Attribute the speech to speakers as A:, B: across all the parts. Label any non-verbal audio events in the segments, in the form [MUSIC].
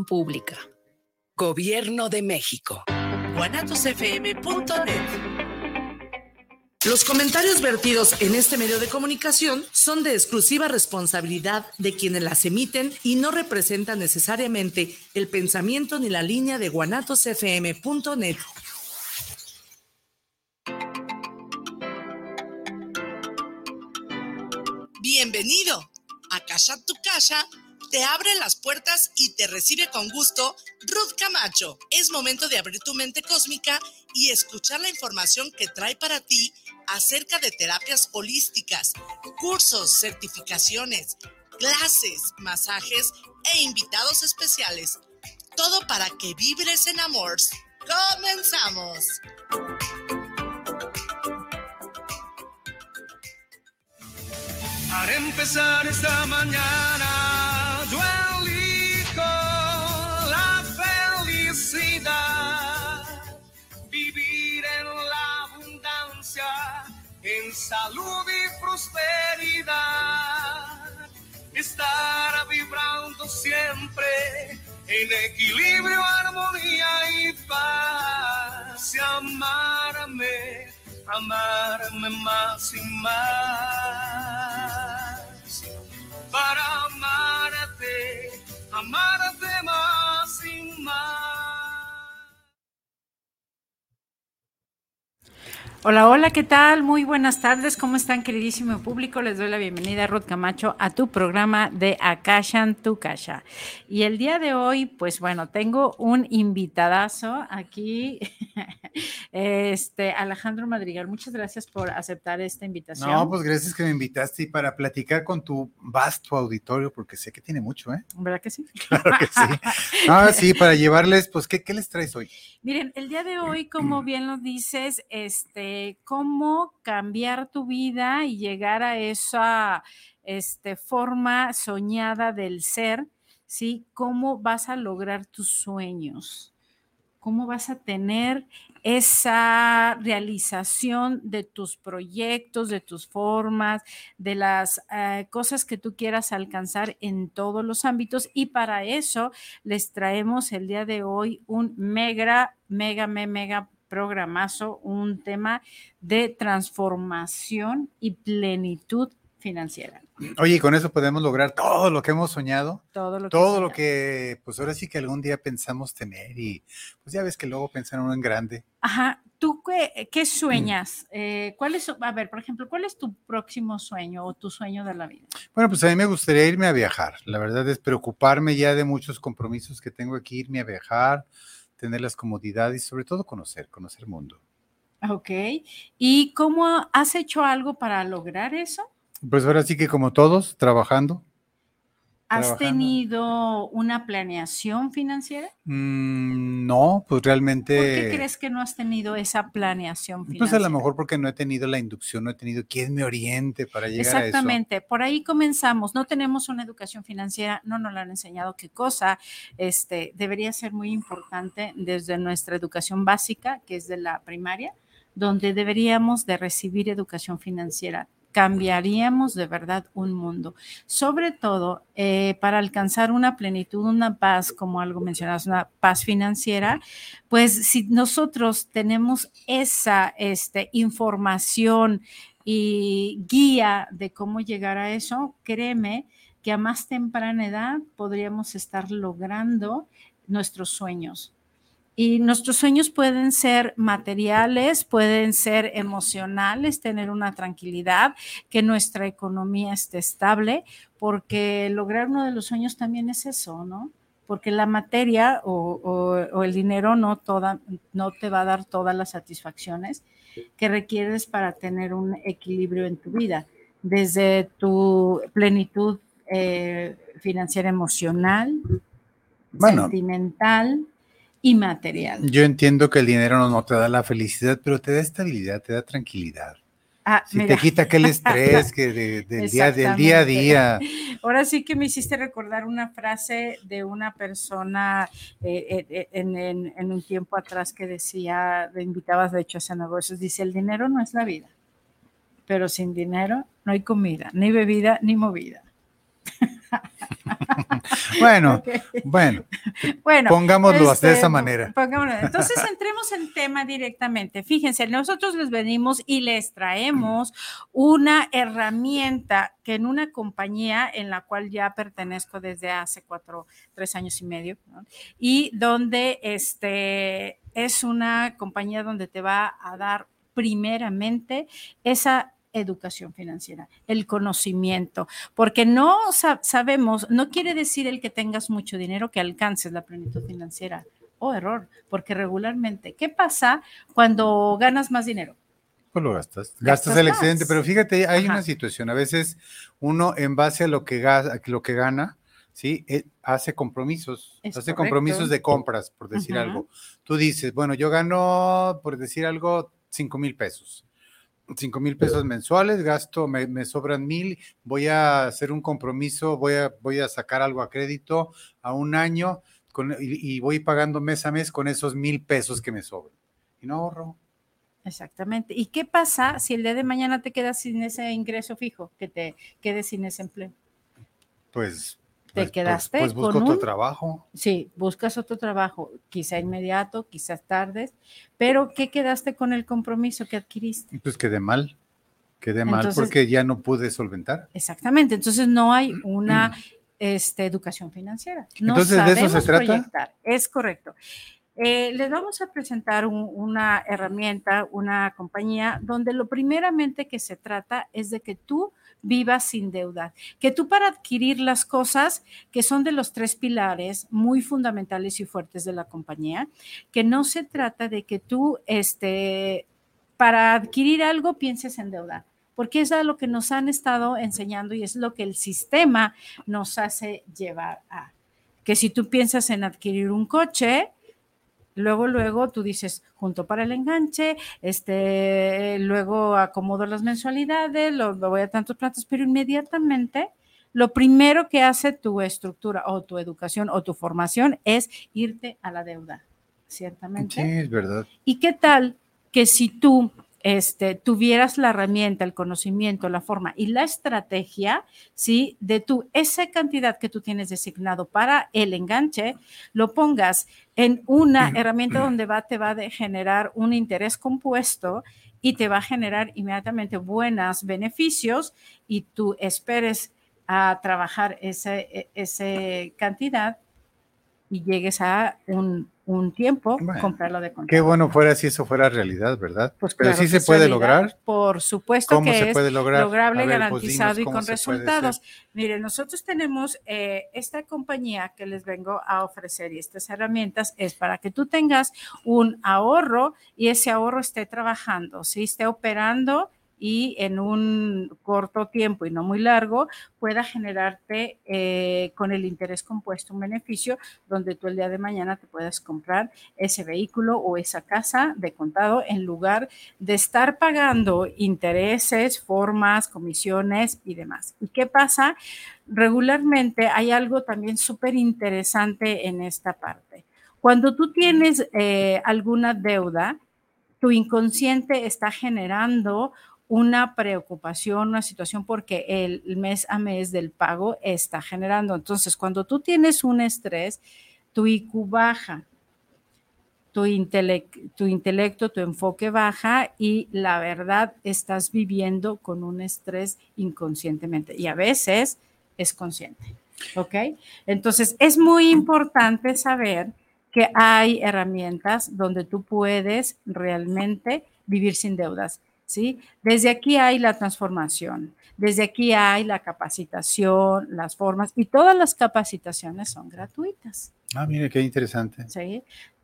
A: pública. Gobierno de México.
B: guanatosfm.net
C: Los comentarios vertidos en este medio de comunicación son de exclusiva responsabilidad de quienes las emiten y no representan necesariamente el pensamiento ni la línea de guanatosfm.net.
B: Bienvenido a Casa Tu Casa. Te abre las puertas y te recibe con gusto Ruth Camacho. Es momento de abrir tu mente cósmica y escuchar la información que trae para ti acerca de terapias holísticas, cursos, certificaciones, clases, masajes e invitados especiales. Todo para que vibres en amor. ¡Comenzamos!
D: Para empezar esta mañana, salud y prosperidad, estar vibrando siempre en equilibrio, armonía y paz, y amarme amarme más y más. Para amarte, amarte más y más.
E: Hola, hola, ¿qué tal? Muy buenas tardes, ¿cómo están queridísimo público? Les doy la bienvenida, Ruth Camacho, a tu programa de Akashan Tu Kasha. Y el día de hoy, pues bueno, tengo un invitadazo aquí, [LAUGHS] [LAUGHS] este Alejandro Madrigal. Muchas gracias por aceptar esta invitación.
F: No, pues gracias que me invitaste y para platicar con tu vasto auditorio, porque sé que tiene mucho, ¿eh?
E: ¿Verdad que sí?
F: Claro que sí. Ah, [LAUGHS] sí, para llevarles, pues, ¿qué, qué les traes hoy?
E: Miren, el día de hoy, como [CLEARS THROAT] bien lo dices, este, cómo cambiar tu vida y llegar a esa este, forma soñada del ser, ¿sí? ¿Cómo vas a lograr tus sueños? ¿Cómo vas a tener esa realización de tus proyectos, de tus formas, de las eh, cosas que tú quieras alcanzar en todos los ámbitos? Y para eso les traemos el día de hoy un mega, mega, mega, mega programazo, un tema de transformación y plenitud financiera.
F: Oye, y con eso podemos lograr todo lo que hemos soñado,
E: Todo lo que,
F: todo lo que, pues ahora sí que algún día pensamos tener y pues ya ves que luego piensan uno en grande.
E: Ajá, ¿tú qué, qué sueñas? Eh, ¿Cuál es, a ver, por ejemplo, cuál es tu próximo sueño o tu sueño de la vida?
F: Bueno, pues a mí me gustaría irme a viajar. La verdad es preocuparme ya de muchos compromisos que tengo aquí, irme a viajar, tener las comodidades y sobre todo conocer, conocer el mundo.
E: Ok, ¿y cómo has hecho algo para lograr eso?
F: Pues ahora sí que como todos, trabajando.
E: ¿Has
F: Trabajando.
E: tenido una planeación financiera?
F: Mm, no, pues realmente...
E: ¿Por qué crees que no has tenido esa planeación financiera?
F: Pues a lo mejor porque no he tenido la inducción, no he tenido quien me oriente para llegar a eso.
E: Exactamente, por ahí comenzamos. No tenemos una educación financiera, no nos la han enseñado qué cosa. Este debería ser muy importante desde nuestra educación básica, que es de la primaria, donde deberíamos de recibir educación financiera. Cambiaríamos de verdad un mundo, sobre todo eh, para alcanzar una plenitud, una paz, como algo mencionas, una paz financiera, pues si nosotros tenemos esa este, información y guía de cómo llegar a eso, créeme que a más temprana edad podríamos estar logrando nuestros sueños. Y nuestros sueños pueden ser materiales, pueden ser emocionales, tener una tranquilidad, que nuestra economía esté estable, porque lograr uno de los sueños también es eso, ¿no? Porque la materia o, o- o el dinero no, toda, no te va a dar todas las satisfacciones que requieres para tener un equilibrio en tu vida, desde tu plenitud eh, financiera emocional,
F: Bueno.
E: sentimental y material.
F: Yo entiendo que el dinero no, no te da la felicidad, pero te da estabilidad, te da tranquilidad.
E: Ah,
F: Si
E: mira,
F: te quita aquel estrés que de- [LAUGHS] del, día, del día a día.
E: Ahora sí que me hiciste recordar una frase de una persona eh, eh, en, en- en un tiempo atrás que decía, le invitabas de hecho a hacer negocios, dice, el dinero no es la vida, pero sin dinero no hay comida, ni bebida, ni movida. [LAUGHS] [LAUGHS]
F: bueno, bueno,
E: Bueno,
F: pongámoslo de
E: este,
F: esa manera.
E: pongámoslo. Entonces, entremos en tema directamente. Fíjense, nosotros les venimos y les traemos una herramienta que en una compañía en la cual ya pertenezco desde hace cuatro, tres años y medio, ¿no? y donde este es una compañía donde te va a dar primeramente esa educación financiera, el conocimiento, porque no sa- sabemos, no quiere decir el que tengas mucho dinero que alcances la plenitud financiera. Oh, error, porque regularmente, ¿qué pasa cuando ganas más dinero?
F: Pues lo gastas.
E: Gastas
F: Gastas el
E: más.
F: excedente, pero fíjate, hay
E: Ajá.
F: una situación. A veces uno, en base a lo que, a lo que gana, ¿sí? Eh, hace compromisos.
E: Es
F: hace
E: correcto.
F: compromisos de compras, por decir algo. Tú dices, bueno, yo gano, por decir algo, 5 mil pesos. 5 mil pesos mensuales, gasto, me, me sobran mil, voy a hacer un compromiso, voy a, voy a sacar algo a crédito a un año con- y, y voy pagando mes a mes con esos mil pesos que me sobran. Y no ahorro.
E: Exactamente. ¿Y qué pasa si el día de mañana te quedas sin ese ingreso fijo, que te quedes sin ese empleo?
F: Pues,
E: Te
F: pues, pues-
E: quedaste
F: pues busco
E: con
F: otro
E: un-
F: trabajo.
E: Sí, buscas otro trabajo, quizá inmediato, quizás tardes, pero ¿qué quedaste con el compromiso que adquiriste?
F: Pues quedé mal, quedé mal
E: Entonces-
F: porque ya no pude solventar.
E: Exactamente, entonces no hay una este, educación financiera. No
F: Entonces, ¿de eso se
E: sabemos
F: trata?
E: proyectar, Es correcto. Eh, les vamos a presentar un- una herramienta, una compañía, donde lo primeramente que se trata es de que tú vivas sin deuda, que tú para adquirir las cosas que son de los tres pilares muy fundamentales y fuertes de la compañía, que no se trata de que tú, este, para adquirir algo pienses en deuda, porque es a lo que nos han estado enseñando y es lo que el sistema nos hace llevar a. Que si tú piensas en adquirir un coche, luego, luego tú dices, junto para el enganche, este, luego acomodo las mensualidades, lo, lo voy a tantos platos, pero inmediatamente lo primero que hace tu estructura o tu educación o tu formación es irte a la deuda, ciertamente.
F: Sí, es verdad.
E: ¿Y qué tal que si tú este, tuvieras la herramienta, el conocimiento, la forma y la estrategia, ¿sí? De tu, esa cantidad que tú tienes designado para el enganche, lo pongas en una herramienta donde va, te va a generar un interés compuesto y te va a generar inmediatamente buenos beneficios y tú esperes a trabajar ese, ese cantidad y llegues a un, un tiempo
F: Bueno,
E: comprarlo de contado.
F: Qué bueno fuera si eso fuera realidad, ¿verdad?
E: Pues
F: Pero
E: claro
F: sí se puede
E: realidad.
F: lograr.
E: Por supuesto
F: ¿Cómo
E: que
F: se
E: es
F: puede lograr?
E: lograble,
F: pues,
E: garantizado
F: dinos
E: y con resultados. Miren, nosotros tenemos eh, esta compañía que les vengo a ofrecer y estas herramientas es para que tú tengas un ahorro y ese ahorro esté trabajando, ¿sí? esté operando y en un corto tiempo y no muy largo pueda generarte eh, con el interés compuesto un beneficio donde tú el día de mañana te puedas comprar ese vehículo o esa casa de contado en lugar de estar pagando intereses, formas, comisiones y demás. ¿Y qué pasa? Regularmente hay algo también súper interesante en esta parte. Cuando tú tienes eh, alguna deuda, tu inconsciente está generando una preocupación, una situación porque el mes a mes del pago está generando. Entonces, cuando tú tienes un estrés, tu IQ baja, tu, tu intelecto, tu enfoque baja y la verdad estás viviendo con un estrés inconscientemente y a veces es consciente. ¿Ok? Entonces es muy importante saber que hay herramientas donde tú puedes realmente vivir sin deudas. ¿Sí? Desde aquí hay la transformación, desde aquí hay la capacitación, las formas y todas las capacitaciones son gratuitas.
F: Ah, mire, qué interesante.
E: ¿sí?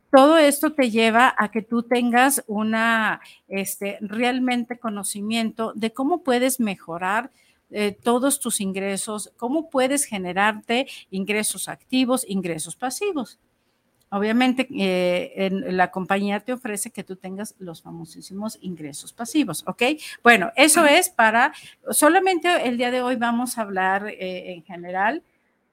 E: Todo esto te lleva a que tú tengas una, este, realmente conocimiento de cómo puedes mejorar eh, todos tus ingresos, cómo puedes generarte ingresos activos, ingresos pasivos. Obviamente, eh, en la compañía te ofrece que tú tengas los famosísimos ingresos pasivos, ¿ok? Bueno, eso es para, solamente el día de hoy vamos a hablar eh, en general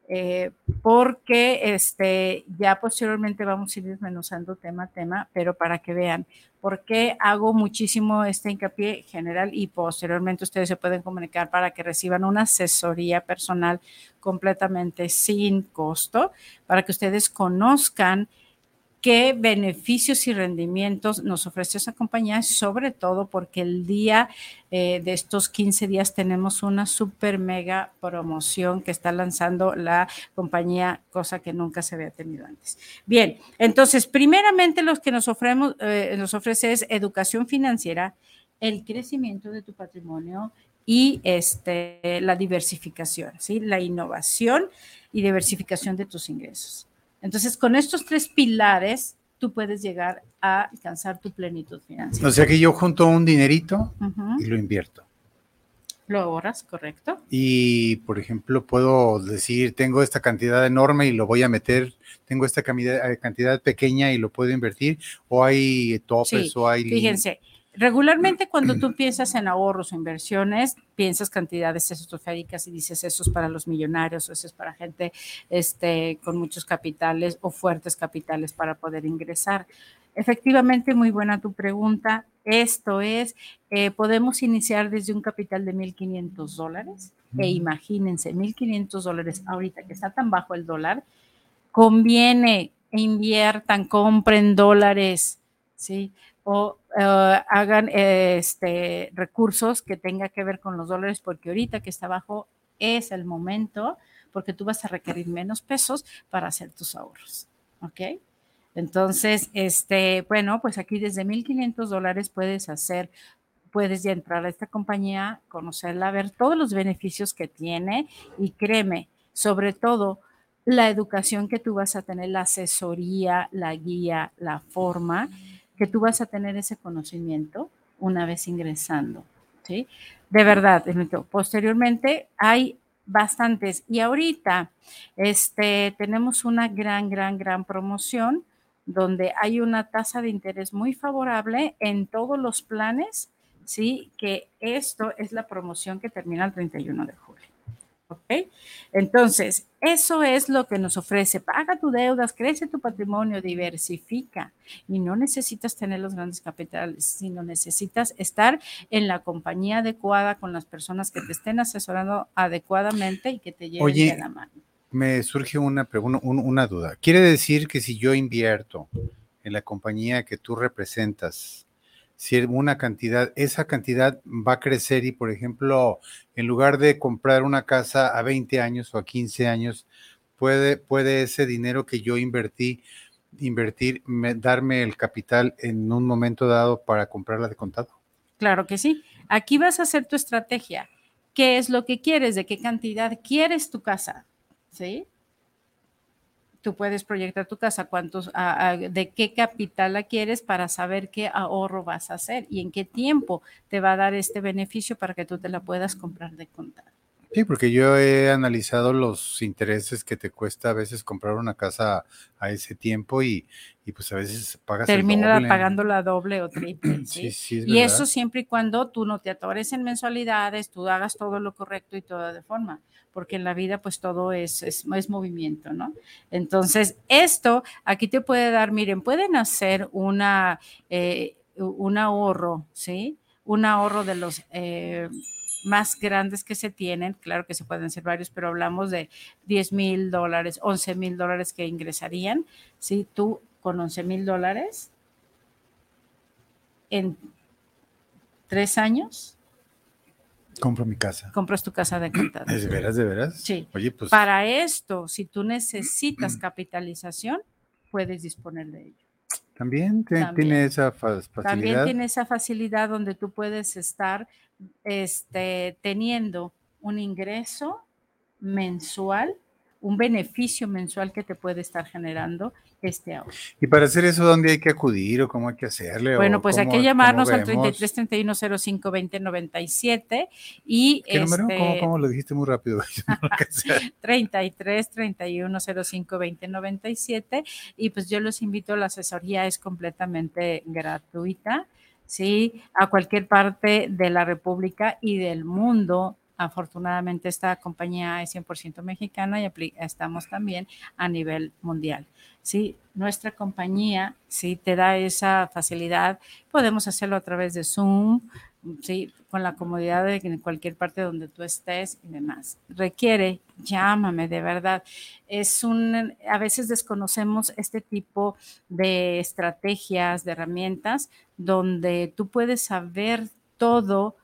E: eh, porque este, ya posteriormente vamos a ir desmenuzando tema a tema, pero para que vean por qué hago muchísimo este hincapié general y posteriormente ustedes se pueden comunicar para que reciban una asesoría personal completamente sin costo, para que ustedes conozcan qué beneficios y rendimientos nos ofrece esa compañía, sobre todo porque el día eh, de estos 15 días tenemos una super mega promoción que está lanzando la compañía, cosa que nunca se había tenido antes. Bien, entonces, primeramente lo que nos, ofrecemos, eh, nos ofrece es educación financiera, el crecimiento de tu patrimonio y este, la diversificación, ¿sí? la innovación y diversificación de tus ingresos. Entonces, con estos tres pilares, tú puedes llegar a alcanzar tu plenitud financiera.
F: O sea que yo junto un dinerito y lo invierto.
E: Lo ahorras, correcto.
F: Y, por ejemplo, puedo decir, tengo esta cantidad enorme y lo voy a meter, tengo esta cantidad, cantidad pequeña y lo puedo invertir, o hay topes, o hay...
E: Fíjense, Regularmente [CLEARS THROAT] cuando tú piensas en ahorros o inversiones, piensas cantidades estratosféricas y dices eso es para los millonarios o eso es para gente este, con muchos capitales o fuertes capitales para poder ingresar. Efectivamente, muy buena tu pregunta. Esto es, eh, podemos iniciar desde un capital de 1.500 dólares e imagínense, 1.500 dólares ahorita que está tan bajo el dólar, conviene inviertan, compren dólares, ¿sí? O eh, hagan este, recursos que tenga que ver con los dólares, porque ahorita que está abajo es el momento, porque tú vas a requerir menos pesos para hacer tus ahorros. ¿Ok? Entonces, este, bueno, pues aquí desde 1.500 dólares puedes hacer, puedes ya entrar a esta compañía, conocerla, ver todos los beneficios que tiene y créeme, sobre todo la educación que tú vas a tener, la asesoría, la guía, la forma que tú vas a tener ese conocimiento una vez ingresando, ¿sí? De verdad, posteriormente hay bastantes y ahorita este, tenemos una gran, gran, gran promoción donde hay una tasa de interés muy favorable en todos los planes, ¿sí? Que esto es la promoción que termina el 31 de julio. ¿Ok? Entonces, eso es lo que nos ofrece. Paga tus deudas, crece tu patrimonio, diversifica. Y no necesitas tener los grandes capitales, sino necesitas estar en la compañía adecuada con las personas que te estén asesorando adecuadamente y que te lleven de la mano.
F: Me surge una pregunta, una duda. ¿Quiere decir que si yo invierto en la compañía que tú representas, si una cantidad, esa cantidad va a crecer y, por ejemplo, en lugar de comprar una casa a 20 años o a 15 años, puede, puede ese dinero que yo invertí, invertir, darme el capital en un momento dado para comprarla de contado.
E: Claro que sí. Aquí vas a hacer tu estrategia. ¿Qué es lo que quieres? ¿De qué cantidad quieres tu casa? ¿Sí? Tú puedes proyectar tu casa, cuántos, de qué capital la quieres para saber qué ahorro vas a hacer y en qué tiempo te va a dar este beneficio para que tú te la puedas comprar de contado.
F: Sí, porque yo he analizado los intereses que te cuesta a veces comprar una casa a ese tiempo y, pues a veces pagas
E: Termina pagando la doble o [CLEARS THROAT] triple. ¿sí? sí, y eso siempre y cuando tú no te atores en mensualidades, tú hagas todo lo correcto y todo de forma porque en la vida pues todo es, es, movimiento, ¿no? Entonces, esto aquí te puede dar, miren, pueden hacer una, eh, un ahorro, ¿sí? Un ahorro de los... Eh, más grandes que se tienen, claro que se pueden ser varios, pero hablamos de 10 mil dólares, 11 mil dólares que ingresarían, ¿sí? Tú con 11 mil dólares en tres años
F: Compro mi casa.
E: Compras tu casa de contado.
F: ¿De veras, de veras?
E: Sí. Oye, pues. Para esto, si tú necesitas capitalización, puedes disponer de ello.
F: También, tiene esa facilidad.
E: También tiene esa facilidad donde tú puedes estar este, teniendo un ingreso mensual, un beneficio mensual que te puede estar generando este ahorro.
F: Y para hacer eso, ¿dónde hay que acudir o cómo hay que hacerle?
E: Bueno, pues hay que llamarnos al 33 31 05 20 97 y
F: ¿Qué número? ¿Cómo, ¿Cómo, lo dijiste muy rápido?
E: 33 31 05 20 97 y pues yo los invito, la asesoría es completamente gratuita, ¿sí? A cualquier parte de la República y del mundo afortunadamente esta compañía es 100% mexicana y estamos también a nivel mundial. ¿sí? Nuestra compañía sí te da esa facilidad. Podemos hacerlo a través de Zoom, ¿sí? con la comodidad de en cualquier parte donde tú estés y demás. Requiere, llámame, de verdad. Es un, a veces desconocemos este tipo de estrategias, de herramientas, donde tú puedes saber todo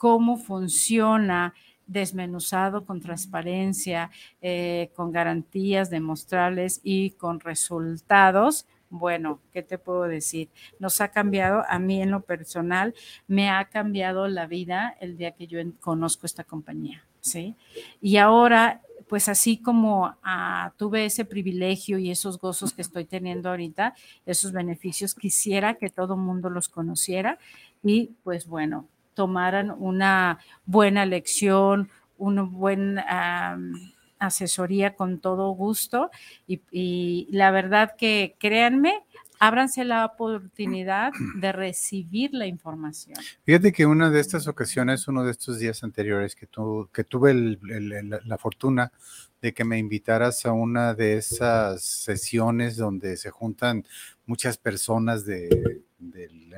E: cómo funciona desmenuzado con transparencia, eh, con garantías demostrables y con resultados bueno, ¿qué te puedo decir? Nos ha cambiado, a mí en lo personal, me ha cambiado la vida el día que yo conozco esta compañía, ¿sí? Y ahora, pues así como ah, tuve ese privilegio y esos gozos que estoy teniendo ahorita, esos beneficios, quisiera que todo mundo los conociera y pues bueno, tomaran una buena lección, una buena asesoría con todo gusto y, la verdad que créanme, ábranse la oportunidad de recibir la información.
F: Fíjate que una de estas ocasiones, uno de estos días anteriores que, que tuve la fortuna de que me invitaras a una de esas sesiones donde se juntan muchas personas de,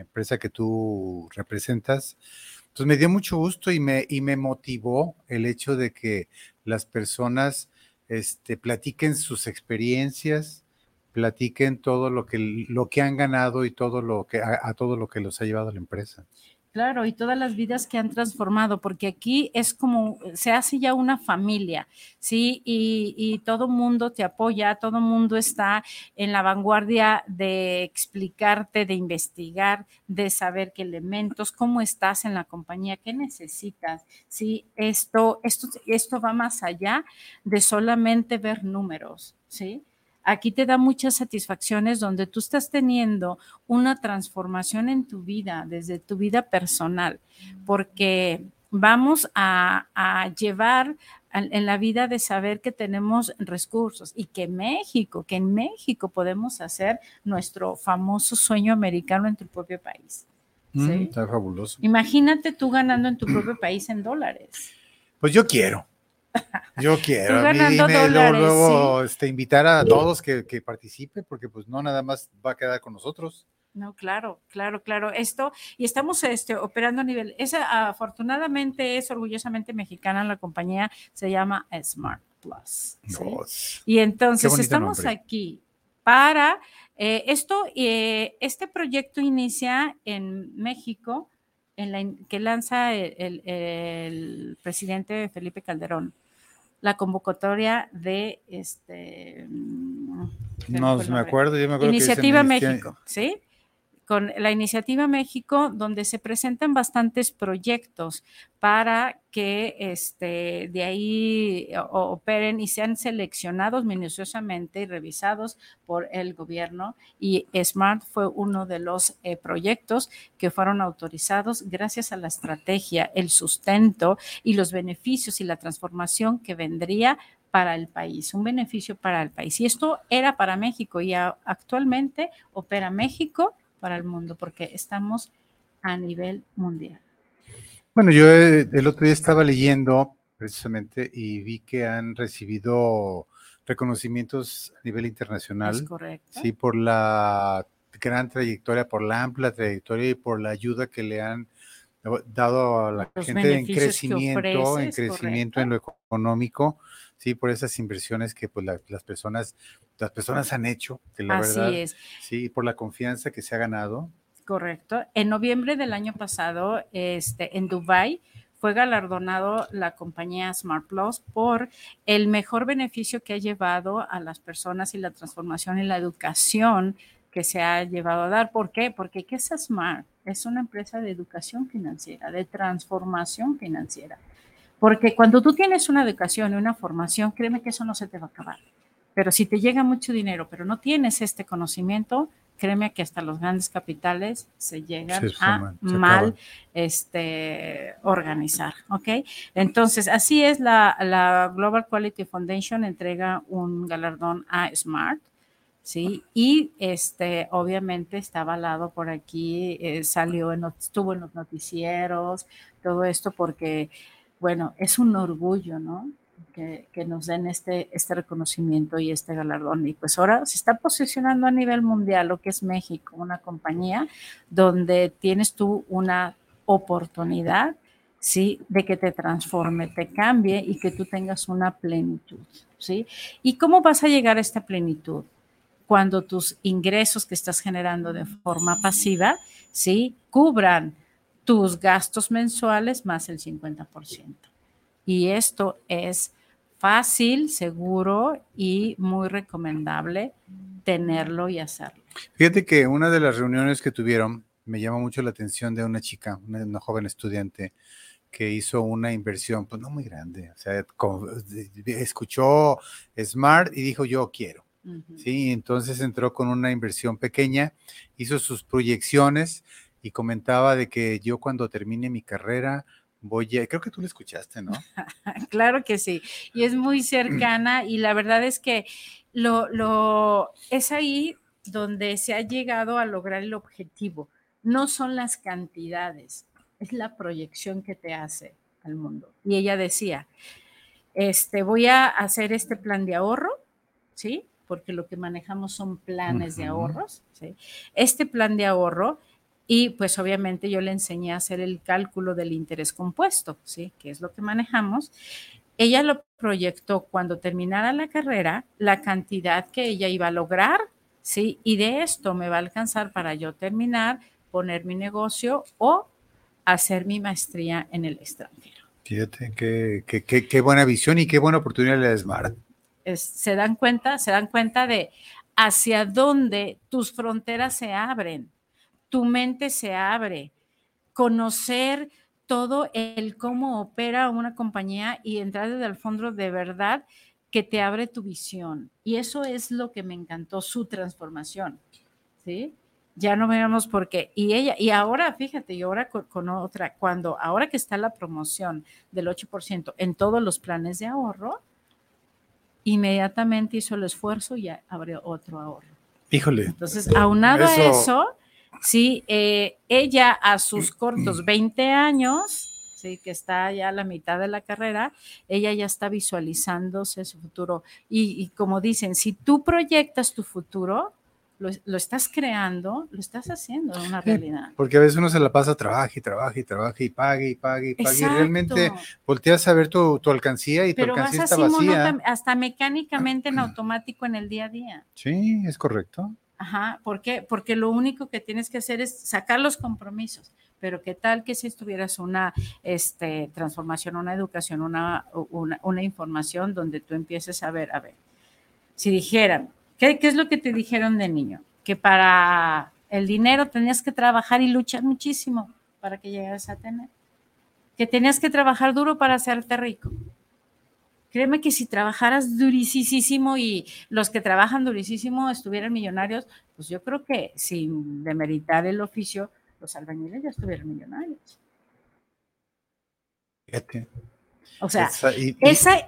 F: empresa que tú representas, pues me dio mucho gusto y me, y me motivó el hecho de que las personas este, platiquen sus experiencias, platiquen todo lo que, lo que han ganado y todo lo que, a todo lo que los ha llevado a la empresa.
E: Claro, y todas las vidas que han transformado, porque aquí es como, se hace ya una familia, ¿sí? Y, todo mundo te apoya, todo mundo está en la vanguardia de explicarte, de investigar, de saber qué elementos, cómo estás en la compañía, qué necesitas, ¿sí? Esto, esto, esto va más allá de solamente ver números, ¿sí? Aquí te da muchas satisfacciones donde tú estás teniendo una transformación en tu vida, desde tu vida personal, porque vamos a, llevar en la vida de saber que tenemos recursos y que México, que en México podemos hacer nuestro famoso sueño americano en tu propio país.
F: Mm, está fabuloso.
E: Imagínate tú ganando en tu propio país en dólares.
F: Pues yo quiero. Yo quiero. A mí luego, este, invitar a todos que, que participen, porque pues no nada más va a quedar con nosotros.
E: No, claro, claro, claro. Esto, y estamos este, operando a nivel, esa afortunadamente es orgullosamente mexicana, la compañía se llama Smart Plus. Y entonces estamos aquí para eh, esto, eh, este proyecto inicia en México, en la, que lanza el presidente Felipe Calderón la convocatoria de este.
F: Mm, no me acuerdo, yo me acuerdo
E: Iniciativa México, ¿sí? Con la Iniciativa México, donde se presentan bastantes proyectos para que este, de ahí operen y sean seleccionados minuciosamente y revisados por el gobierno. Y SMART fue uno de los eh, proyectos que fueron autorizados gracias a la estrategia, el sustento y los beneficios y la transformación que vendría para el país, un beneficio para el país. Y esto era para México y actualmente opera México para el mundo porque estamos a nivel mundial.
F: Bueno, yo eh, el otro día estaba leyendo precisamente y vi que han recibido reconocimientos a nivel internacional.
E: Es correcto.
F: Sí, por la gran trayectoria, por la amplia trayectoria y por la ayuda que le han dado a la gente en crecimiento, en crecimiento en lo económico, sí, por esas inversiones que pues las personas, las personas han hecho, que la
E: Así
F: verdad,
E: es.
F: sí, por la confianza que se ha ganado,
E: Correcto. En noviembre del año pasado, este, en Dubai fue galardonado la compañía Smart Plus por el mejor beneficio que ha llevado a las personas y la transformación y la educación que se ha llevado a dar. ¿Por qué? Porque ¿qué es Smart? Es una empresa de educación financiera, de transformación financiera. Porque cuando tú tienes una educación y una formación, créeme que eso no se te va a acabar. Pero si te llega mucho dinero, pero no tienes este conocimiento, créeme que hasta los grandes capitales se llegan a mal este, organizar, ¿ok? Entonces, así es la, Global Quality Foundation entrega un galardón a Smart, ¿sí? Y este, obviamente está avalado por aquí, eh, salió, en, estuvo en los noticieros, todo esto porque bueno, es un orgullo, ¿no? Que, nos den este, este reconocimiento y este galardón. Y pues ahora se está posicionando a nivel mundial lo que es México, una compañía donde tienes tú una oportunidad, ¿sí? De que te transforme, te cambie y que tú tengas una plenitud, ¿sí? ¿Y cómo vas a llegar a esta plenitud? Cuando tus ingresos que estás generando de forma pasiva, ¿sí? Cubran tus gastos mensuales más el 50%. Y esto es fácil, seguro y muy recomendable tenerlo y hacerlo.
F: Fíjate que una de las reuniones que tuvieron me llamó mucho la atención de una chica, una, joven estudiante que hizo una inversión, pues no muy grande, o sea, escuchó Smart y dijo yo quiero. Sí, entonces entró con una inversión pequeña, hizo sus proyecciones y comentaba de que yo cuando termine mi carrera voy a, creo que tú lo escuchaste, ¿no? [LAUGHS]
E: claro que sí, y es muy [CLEARS THROAT] cercana y la verdad es que lo, lo, es ahí donde se ha llegado a lograr el objetivo. No son las cantidades, es la proyección que te hace al mundo. Y ella decía, este, voy a hacer este plan de ahorro, ¿sí? Porque lo que manejamos son planes de ahorros, ¿sí? Este plan de ahorro y pues obviamente yo le enseñé a hacer el cálculo del interés compuesto, ¿sí? Que es lo que manejamos. Ella lo proyectó cuando terminara la carrera, la cantidad que ella iba a lograr, ¿sí? Y de esto me va a alcanzar para yo terminar, poner mi negocio o hacer mi maestría en el extranjero.
F: Fíjate, qué, qué, qué, buena visión y qué buena oportunidad le da Smart.
E: se dan cuenta, se dan cuenta de hacia dónde tus fronteras se abren tu mente se abre, conocer todo el cómo opera una compañía y entrar desde el fondo de verdad que te abre tu visión. Y eso es lo que me encantó, su transformación. ¿Sí? Ya no veamos por qué. Y ella, y ahora, fíjate, y ahora con, otra, cuando, ahora que está la promoción del 8% en todos los planes de ahorro, inmediatamente hizo el esfuerzo y abrió otro ahorro.
F: Híjole.
E: Entonces, aunado a eso, Sí, eh, ella a sus [CLEARS THROAT] cortos 20 años, sí, que está ya a la mitad de la carrera, ella ya está visualizándose su futuro. Y, como dicen, si tú proyectas tu futuro, lo, estás creando, lo estás haciendo una realidad.
F: Porque a veces uno se la pasa, trabaja y trabaja y trabaja y pague y pague y pague. Y realmente volteas a ver tu, alcancía y tu alcancía está vacía.
E: hasta mecánicamente en [CLEARS THROAT] automático en el día a día.
F: Sí, es correcto.
E: Ajá, ¿por qué? Porque lo único que tienes que hacer es sacar los compromisos. Pero qué tal que si estuvieras una este, transformación, una educación, una, una, información donde tú empieces a ver, a ver, si dijeran, ¿qué, ¿qué es lo que te dijeron de niño? Que para el dinero tenías que trabajar y luchar muchísimo para que llegaras a tener. Que tenías que trabajar duro para hacerte rico Créeme que si trabajaras durísimo y los que trabajan durísimo estuvieran millonarios, pues yo creo que sin demeritar el oficio, los albañiles ya estuvieran millonarios. O sea,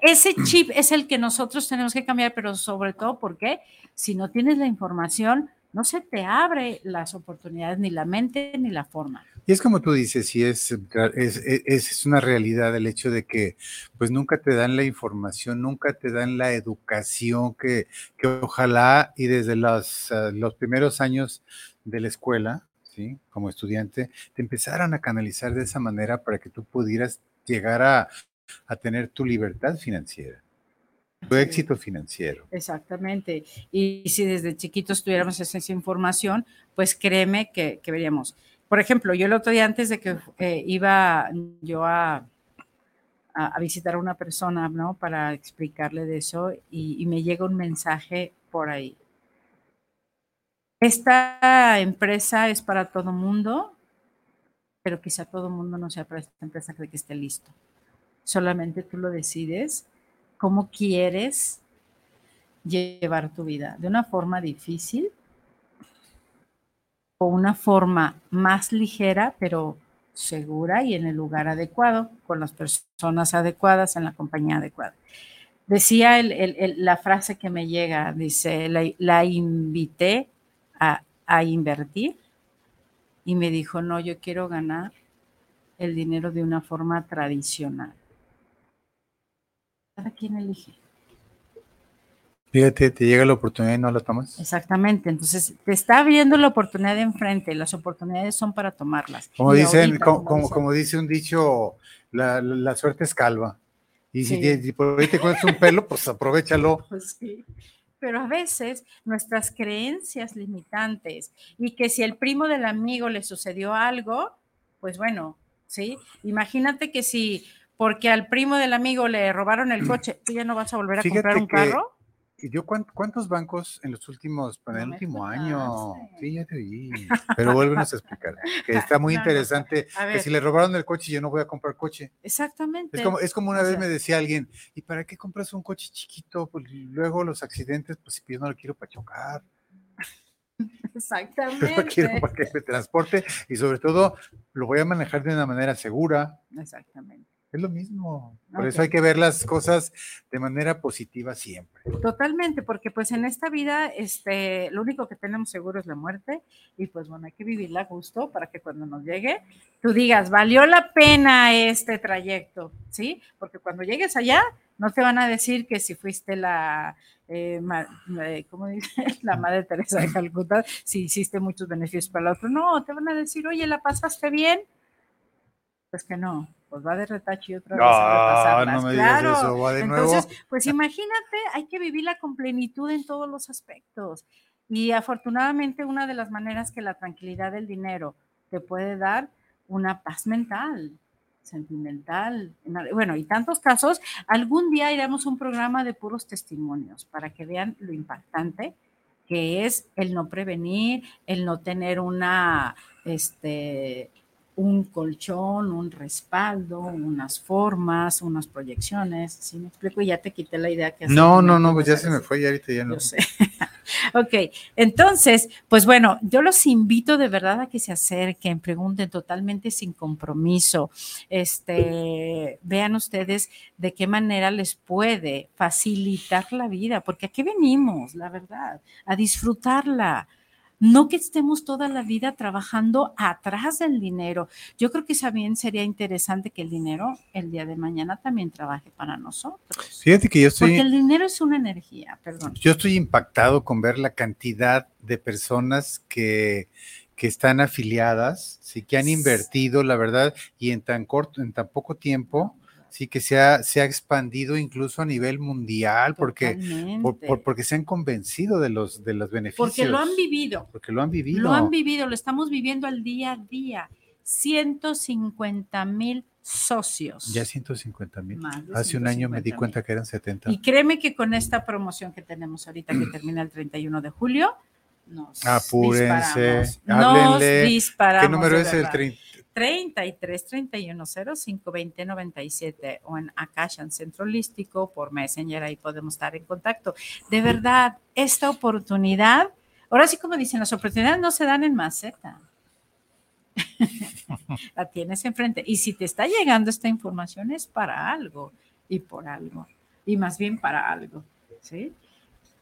E: ese chip es el que nosotros tenemos que cambiar, pero sobre todo porque si no tienes la información, no se te abre las oportunidades, ni la mente, ni la forma.
F: Y es como tú dices, sí, es, es, es, una realidad el hecho de que pues nunca te dan la información, nunca te dan la educación que, que ojalá y desde los, ah, los primeros años de la escuela, ¿sí? como estudiante, te empezaran a canalizar de esa manera para que tú pudieras llegar a, a tener tu libertad financiera tu éxito financiero.
E: Exactamente. Y si desde chiquitos tuviéramos esa, información, pues créeme que, que, veríamos. Por ejemplo, yo el otro día antes de que eh, iba yo a, a, visitar a una persona, ¿no? Para explicarle de eso y, me llega un mensaje por ahí. Esta empresa es para todo mundo, pero quizá todo mundo no sea para esta empresa que esté listo. Solamente tú lo decides cómo quieres llevar tu vida. De una forma difícil o una forma más ligera, pero segura y en el lugar adecuado, con las personas adecuadas, en la compañía adecuada. Decía la frase que me llega, dice, la, invité a, a invertir y me dijo, no, yo quiero ganar el dinero de una forma tradicional. Cada quien elige.
F: Fíjate, te llega la oportunidad y no la tomas.
E: Exactamente, entonces te está viendo la oportunidad de enfrente, las oportunidades son para tomarlas.
F: Como
E: Y
F: dicen,
E: ahorita,
F: como, como, dice un dicho, la, la- la suerte es calva. Y si,
E: Sí.
F: te- si por ahí te cuentas un pelo, pues aprovechalo. [LAUGHS]
E: Pues sí. Pero a veces nuestras creencias limitantes y que si el primo del amigo le sucedió algo, pues bueno, ¿sí? Imagínate que si porque al primo del amigo le robaron el [CLEARS THROAT] coche, tú ya no vas a volver a
F: Fíjate
E: comprar un
F: que
E: carro.
F: Y yo, ¿cuán- ¿cuántos bancos en los últimos, en el último año? Sí, ya te oí. Pero vuélvenos a explicar. [LAUGHS] Que está muy
E: No,
F: interesante. que si le robaron el coche, yo no voy a comprar coche.
E: Exactamente.
F: Es como, es como una
E: O
F: vez me decía alguien, ¿y para qué compras un coche chiquito? Pues luego los accidentes, pues si yo no lo quiero para chocar. [LAUGHS] [LAUGHS]
E: Exactamente.
F: Lo quiero para que me transporte y sobre todo lo voy a manejar de una manera segura.
E: Exactamente.
F: Es lo mismo. Por
E: Ok.
F: eso hay que ver las cosas de manera positiva siempre.
E: Totalmente, porque pues en esta vida, este, lo único que tenemos seguro es la muerte y pues bueno, hay que vivirla a gusto para que cuando nos llegue, tú digas, valió la pena este trayecto, ¿sí? Porque cuando llegues allá, no te van a decir que si fuiste la, eh, ma- eh, ¿cómo dice? [LAUGHS] La madre Teresa de Calcuta, si hiciste muchos beneficios para el otro, no, te van a decir, oye, ¿la pasaste bien? Pues que no, pues va de retache y otra vez a
F: Ah,
E: repasarlas.
F: no me digas
E: claro.
F: eso, va de nuevo.
E: Entonces, pues imagínate, hay que vivirla con plenitud en todos los aspectos. Y afortunadamente una de las maneras que la tranquilidad del dinero te puede dar una paz mental, sentimental, en- bueno, y tantos casos, algún día iremos a un programa de puros testimonios para que vean lo impactante que es el no prevenir, el no tener una, este, un colchón, un respaldo, unas formas, unas proyecciones, ¿sí me explico? Y ya te quité la idea que
F: No, no, no, pues ya se me fue y ahorita ya no.
E: Yo sé. [LAUGHS] ok, entonces, pues bueno, yo los invito de verdad a que se acerquen, pregunten totalmente sin compromiso. Este, vean ustedes de qué manera les puede facilitar la vida, porque aquí venimos, la verdad, a disfrutarla. No que estemos toda la vida trabajando atrás del dinero. Yo creo que también sería interesante que el dinero el día de mañana también trabaje para nosotros.
F: Fíjate que yo
E: Porque
F: estoy,
E: el dinero es una energía, perdón.
F: yo estoy impactado con ver la cantidad de personas que, que están afiliadas, sí, que han invertido, la verdad, y en tan corto, en tan poco tiempo, sí que se ha, se ha expandido incluso a nivel mundial, porque, por-
E: Totalmente.
F: por- porque se han convencido de los, de los beneficios.
E: Porque lo han vivido.
F: Porque lo han vivido.
E: Lo han vivido, lo estamos viviendo al día a día. 150 mil socios.
F: Ya 150 mil. Hace un año me di
E: 150,000.
F: cuenta que eran 70.
E: Y créeme que con esta promoción que tenemos ahorita, que termina el 31 de julio, nos
F: Apúrense,
E: disparamos. Nos
F: háblenle.
E: disparamos.
F: ¿Qué número es el
E: verdad.
F: 30?
E: 33 31 05 20 97 o en Akashan Centro Holístico por Messenger, ahí podemos estar en contacto. De verdad, esta oportunidad, ahora sí como dicen, las oportunidades no se dan en maceta. [LAUGHS] La tienes enfrente. Y si te está llegando esta información es para algo y por algo. Y más bien para algo. ¿Sí?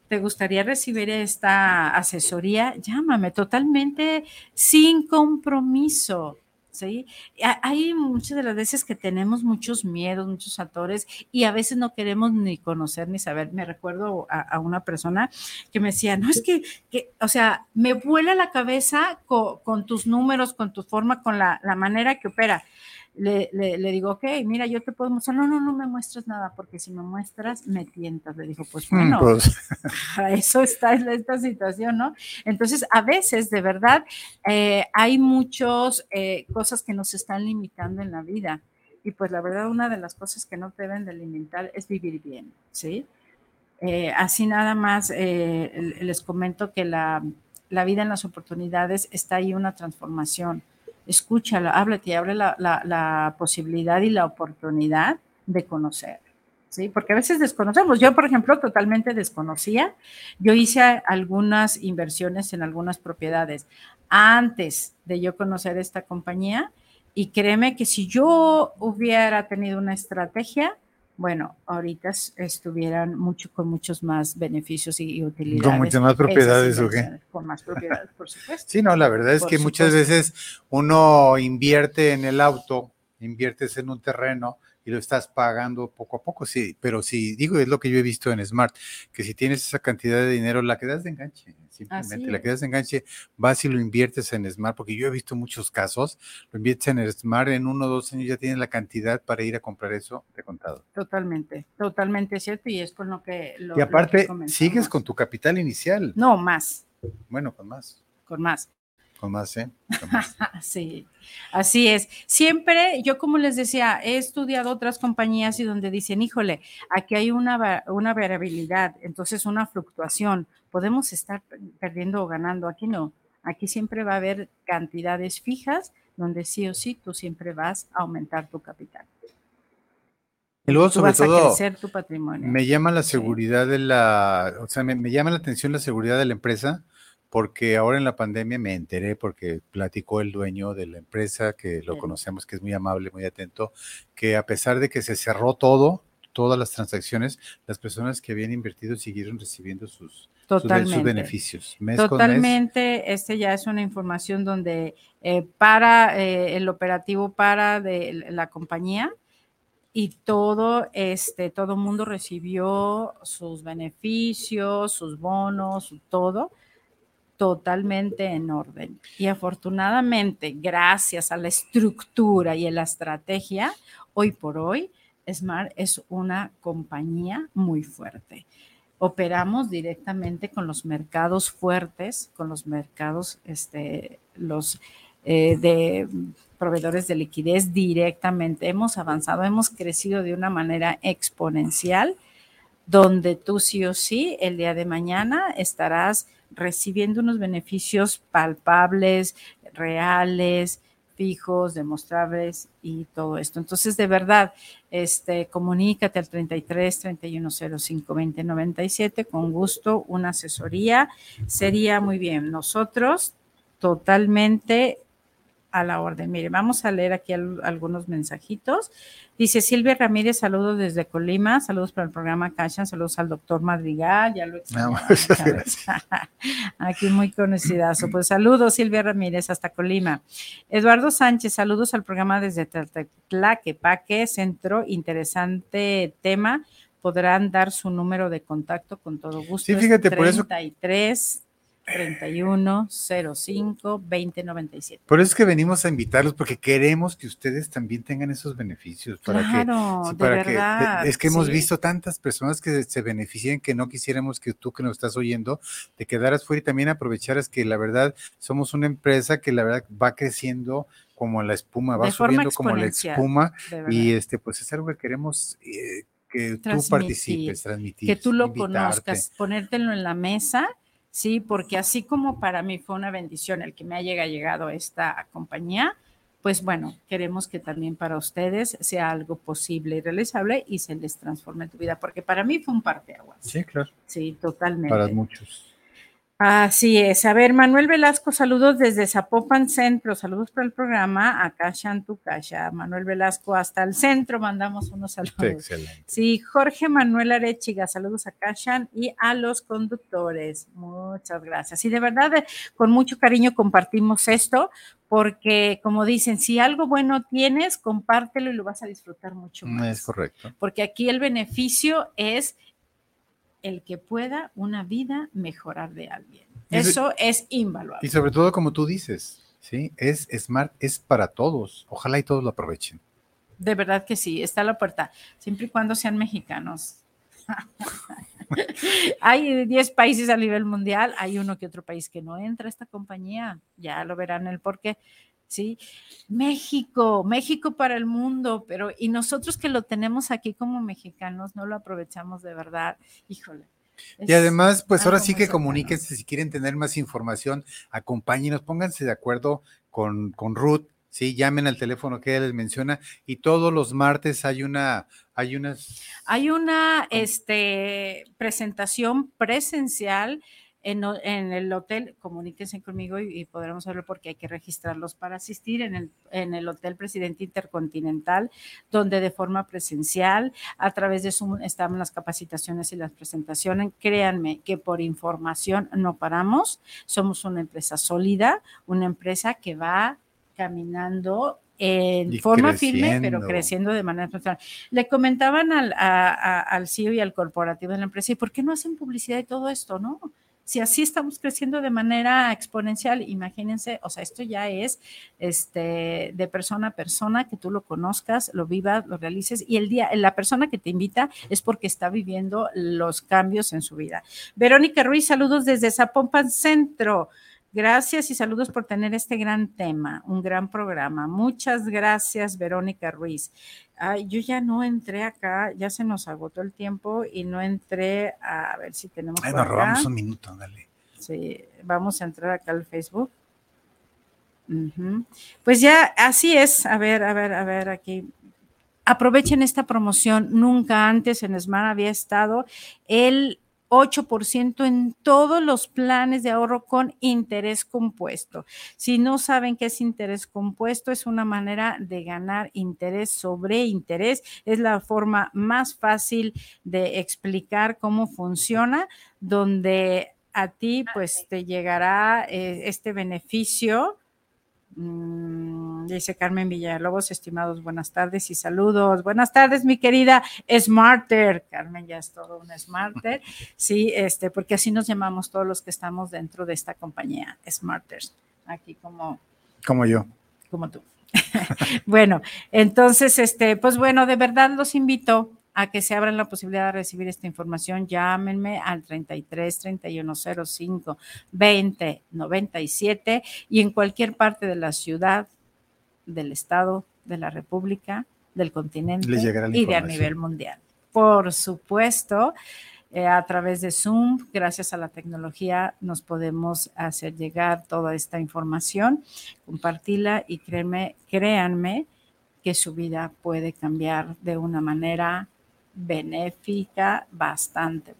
E: ¿Te gustaría recibir esta asesoría? Llámame totalmente sin compromiso. ¿Sí? Ha- Hay muchas de las veces que tenemos muchos miedos, muchos actores y a veces no queremos ni conocer ni saber. Me recuerdo a, a una persona que me decía, no es que, que, o sea, me vuela la cabeza co- con, tus números, con tu forma, con la, la manera que opera. Le, le- le digo, ok, mira, yo te puedo mostrar. No, no, no me muestres nada, porque si me muestras, me tientas. Le digo, pues [LAUGHS] bueno,
F: Pues,
E: para eso está en esta situación, ¿no? Entonces, a veces, de verdad, eh, hay muchas cosas que nos están limitando en la vida. Y pues la verdad, una de las cosas que no deben de limitar es vivir bien, ¿sí? Eh, así nada más, eh, les comento que la, la vida en las oportunidades está ahí una transformación. Escúchala, háblate y abre la, la- la posibilidad y la oportunidad de conocer. ¿sí? Porque a veces desconocemos. Yo, por ejemplo, totalmente desconocía. Yo hice algunas inversiones en algunas propiedades antes de yo conocer esta compañía y créeme que si yo hubiera tenido una estrategia, bueno, ahorita es- estuvieran mucho con muchos más beneficios y, y utilidades.
F: Con muchas más propiedades, ¿o qué?
E: Con más propiedades, por supuesto.
F: sí, no, la verdad es
E: Por
F: que muchas
E: supuesto.
F: veces uno invierte en el auto, inviertes en un terreno, y lo estás pagando poco a poco, sí, pero si digo, es lo que yo he visto en Smart, que si tienes esa cantidad de dinero, la que das de enganche, simplemente, la que das de enganche, vas y lo inviertes en Smart, porque yo he visto muchos casos, lo inviertes en Smart, en uno o dos años ya tienes la cantidad para ir a comprar eso de contado.
E: Totalmente, totalmente cierto, y es con lo que...
F: y aparte, sigues con tu capital inicial.
E: No, más.
F: Bueno, con más.
E: Con más.
F: Con más, ¿eh? [LAUGHS]
E: sí, así es. Siempre, yo como les decía, he estudiado otras compañías y donde dicen, híjole, aquí hay una, una variabilidad, entonces una fluctuación, podemos estar perdiendo o ganando, aquí no, aquí siempre va a haber cantidades fijas donde sí o sí tú siempre vas a aumentar tu capital.
F: Y luego, sobre todo, me llama la seguridad de la, o sea, me llama la atención la seguridad de la empresa, porque ahora en la pandemia me enteré, porque platicó el dueño de la empresa, que lo conocemos, que es muy amable, muy atento, que a pesar de que se cerró todo, todas las transacciones, las personas que habían invertido siguieron recibiendo sus, sus, beneficios.
E: Totalmente, este ya es una información donde eh, para eh, el operativo para de la compañía y todo este todo mundo recibió sus beneficios, sus bonos, todo totalmente en orden. Y afortunadamente, gracias a la estructura y a la estrategia, hoy por hoy, Smart es una compañía muy fuerte. Operamos directamente con los mercados fuertes, con los mercados, este, los eh, de proveedores de liquidez directamente. Hemos avanzado, hemos crecido de una manera exponencial, donde tú sí o sí el día de mañana estarás recibiendo unos beneficios palpables, reales, fijos, demostrables y todo esto. Entonces, de verdad, este, comunícate al 33 3105 2097 con gusto, una asesoría sería muy bien. Nosotros totalmente a la orden. Mire, vamos a leer aquí algunos mensajitos. Dice Silvia Ramírez, saludos desde Colima, saludos para el programa Cashan, saludos al doctor Madrigal, ya lo extrañamos. [LAUGHS] aquí muy conocidazo. Pues saludos Silvia Ramírez hasta Colima. Eduardo Sánchez, saludos al programa desde Tlaquepaque, centro, interesante tema. Podrán dar su número de contacto con todo gusto.
F: Sí, fíjate, por eso
E: 31 05 2097.
F: Por eso es que venimos a invitarlos, porque queremos que ustedes también tengan esos beneficios. Para
E: claro,
F: que, para
E: de verdad,
F: es que hemos visto tantas personas que se benefician que no quisiéramos que tú que nos estás oyendo te quedaras fuera y también aprovecharas que la verdad somos una empresa que la verdad va creciendo como la espuma, va subiendo como la espuma y este pues es algo que queremos eh, que tú participes, transmitir.
E: Que tú lo conozcas, ponértelo en la mesa ¿sí? Porque así como para mí fue una bendición el que me haya llegado esta compañía, pues bueno, queremos que también para ustedes sea algo posible y realizable y se les transforme en tu vida, porque para mí fue un parteaguas.
F: Sí, claro.
E: Sí, totalmente.
F: Para muchos.
E: Así es. A ver, Manuel Velasco, saludos desde Zapopan Centro. Saludos para el programa. Acá Shantucasha. Manuel Velasco, hasta el centro, mandamos unos saludos.
F: excelente.
E: Sí, Jorge Manuel Arechiga, saludos a Kashan y a los conductores. Muchas gracias. Y de verdad, con mucho cariño compartimos esto, porque como dicen, si algo bueno tienes, compártelo y lo vas a disfrutar mucho más.
F: Es correcto.
E: Porque aquí el beneficio es el que pueda una vida mejorar de alguien. Eso es invaluable.
F: Y sobre todo, como tú dices, ¿sí? Es Smart, es para todos. Ojalá y todos lo aprovechen.
E: De verdad que sí, está a la puerta, siempre y cuando sean mexicanos. [LAUGHS] hay 10 países a nivel mundial, hay uno que otro país que no entra a esta compañía, ya lo verán el por qué. ¿Sí? México, México para el mundo, pero y nosotros que lo tenemos aquí como mexicanos no lo aprovechamos de verdad, híjole.
F: Y además, pues ahora sí que comuníquense si quieren tener más información, acompáñenos, pónganse de acuerdo con, con Ruth, sí, llamen al teléfono que ella les menciona y todos los martes hay una, hay unas...
E: Hay una este, presentación presencial en, el hotel, comuníquense conmigo y, podremos verlo porque hay que registrarlos para asistir en el, en el Hotel Presidente Intercontinental, donde de forma presencial, a través de Zoom, están las capacitaciones y las presentaciones. Créanme que por información no paramos. Somos una empresa sólida, una empresa que va caminando en
F: Y
E: forma firme, pero
F: creciendo.
E: de manera personal. Le comentaban al, a- a- al CEO y al corporativo de la empresa, ¿y por qué no hacen publicidad de todo esto, no? Si así estamos creciendo de manera exponencial, imagínense, o sea, esto ya es este, de persona a persona, que tú lo conozcas, lo vivas, lo realices, y el día, la persona que te invita es porque está viviendo los cambios en su vida. Verónica Ruiz, saludos desde Zapopan Centro. Gracias y saludos por tener este gran tema, un gran programa. Muchas gracias, Verónica Ruiz. Ay, yo ya no entré acá, ya se nos agotó el tiempo y no entré a, ver si tenemos.
F: Ay, nos robamos un minuto, dale.
E: Sí, vamos a entrar acá al Facebook. Pues ya, así es. A ver, a ver, a ver, aquí. Aprovechen esta promoción. Nunca antes en Smart había estado el 8% en todos los planes de ahorro con interés compuesto. Si no saben qué es interés compuesto, es una manera de ganar interés sobre interés. Es la forma más fácil de explicar cómo funciona, donde a ti pues te llegará eh, este beneficio. Dice Carmen Villalobos, estimados, buenas tardes y saludos. Buenas tardes, mi querida Smarter. Carmen ya es todo un Smarter. Sí, este, porque así nos llamamos todos los que estamos dentro de esta compañía, Smarters. Aquí como
F: Como yo.
E: como tú. [LAUGHS] bueno, entonces, este, pues bueno, de verdad los invito a que se abran la posibilidad de recibir esta información. Llámenme al 33 3105 20 97 y en cualquier parte de la ciudad, del estado, de la república, del continente y de a nivel mundial. Por supuesto, eh, a través de Zoom, gracias a la tecnología, nos podemos hacer llegar toda esta información, compartirla y créanme, créanme que su vida puede cambiar de una manera benéfica bastante.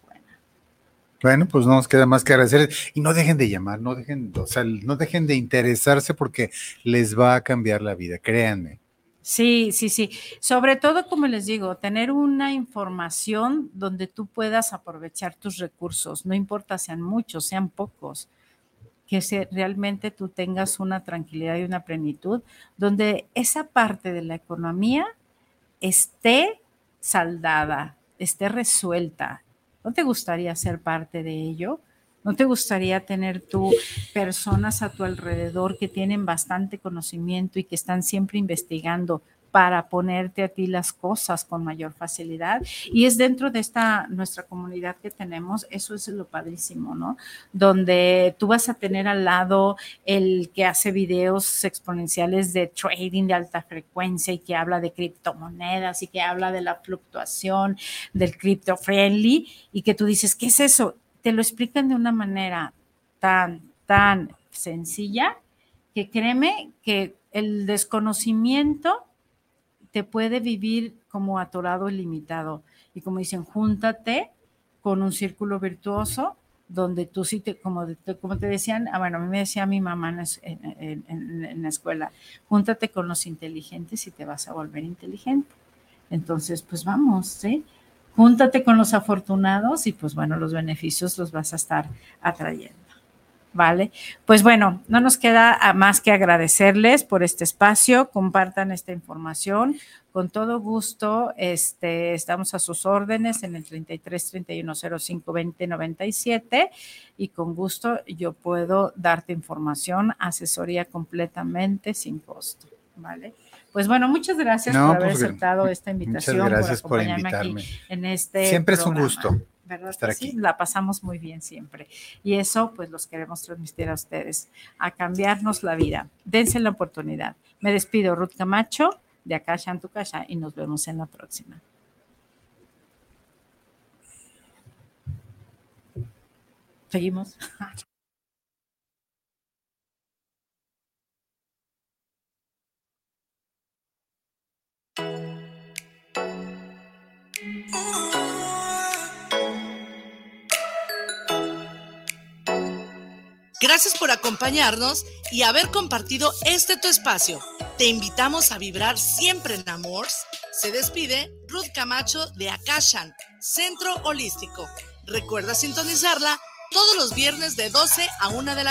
F: Bueno, pues no nos queda más que agradecer y no dejen de llamar, no dejen, o sea, no dejen de interesarse porque les va a cambiar la vida, créanme.
E: Sí, sí, sí. Sobre todo, como les digo, tener una información donde tú puedas aprovechar tus recursos, no importa sean muchos, sean pocos, que se- realmente tú tengas una tranquilidad y una plenitud, donde esa parte de la economía esté saldada, esté resuelta. ¿No te gustaría ser parte de ello? ¿No te gustaría tener tú personas a tu alrededor que tienen bastante conocimiento y que están siempre investigando para ponerte a ti las cosas con mayor facilidad? Y es dentro de esta nuestra comunidad que tenemos, eso es lo padrísimo, ¿no? Donde tú vas a tener al lado el que hace videos exponenciales de trading de alta frecuencia y que habla de criptomonedas y que habla de la fluctuación del crypto friendly y que tú dices, ¿qué es eso? Te lo explican de una manera tan, tan sencilla que créeme que el desconocimiento te puede vivir como atorado y limitado. Y como dicen, júntate con un círculo virtuoso donde tú sí te, como, te- como te decían, ah, bueno, a mí me decía mi mamá en, en- en- en la escuela, júntate con los inteligentes y te vas a volver inteligente. Entonces, pues vamos, ¿sí? Júntate con los afortunados y pues bueno, los beneficios los vas a estar atrayendo. ¿Vale? Pues bueno, no nos queda más que agradecerles por este espacio, compartan esta información. Con todo gusto, este, estamos a sus órdenes en el 33 31 05 20 97 y con gusto yo puedo darte información, asesoría completamente sin costo. ¿Vale? Pues bueno, muchas gracias
F: No,
E: por haber
F: pues,
E: aceptado esta
F: Muchas
E: invitación.
F: gracias por,
E: acompañarme
F: invitarme.
E: aquí en este
F: Siempre es un gusto
E: ¿verdad
F: estar
E: sí? La pasamos muy bien siempre. Y eso, pues, los queremos transmitir a ustedes, a cambiarnos la vida. Dense la oportunidad. Me despido, Ruth Camacho, de Akasha en tu casa, y nos vemos en la próxima. Seguimos. [LAUGHS]
B: Gracias por acompañarnos y haber compartido este tu espacio. Te invitamos a vibrar siempre en amor. Se despide Ruth Camacho de Akashan, Centro Holístico. Recuerda sintonizarla todos los viernes de 12 a 1 de la